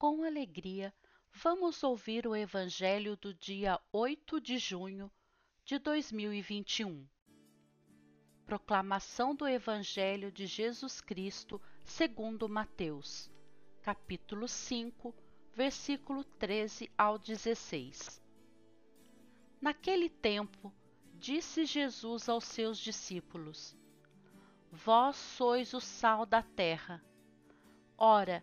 com alegria, vamos ouvir o Evangelho do dia 8 de junho de 2021. Proclamação do Evangelho de Jesus Cristo segundo Mateus, capítulo 5, versículo 13 ao 16. Naquele tempo, disse Jesus aos seus discípulos: Vós sois o sal da terra. Ora,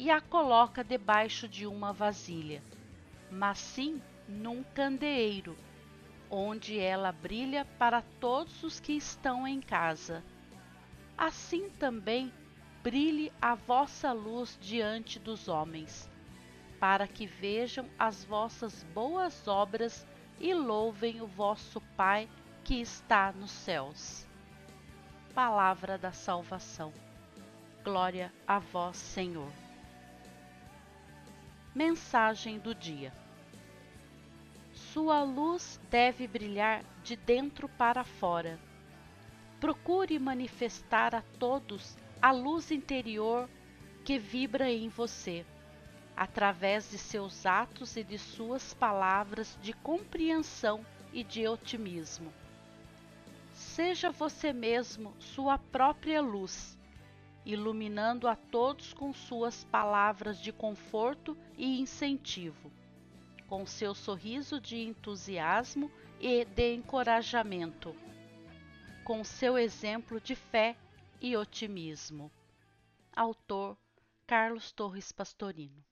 e a coloca debaixo de uma vasilha, mas sim num candeeiro, onde ela brilha para todos os que estão em casa. Assim também brilhe a vossa luz diante dos homens, para que vejam as vossas boas obras e louvem o vosso Pai que está nos céus. Palavra da salvação. Glória a vós, Senhor. Mensagem do dia: Sua luz deve brilhar de dentro para fora. Procure manifestar a todos a luz interior que vibra em você, através de seus atos e de suas palavras de compreensão e de otimismo. Seja você mesmo sua própria luz iluminando a todos com suas palavras de conforto e incentivo, com seu sorriso de entusiasmo e de encorajamento, com seu exemplo de fé e otimismo. Autor Carlos Torres Pastorino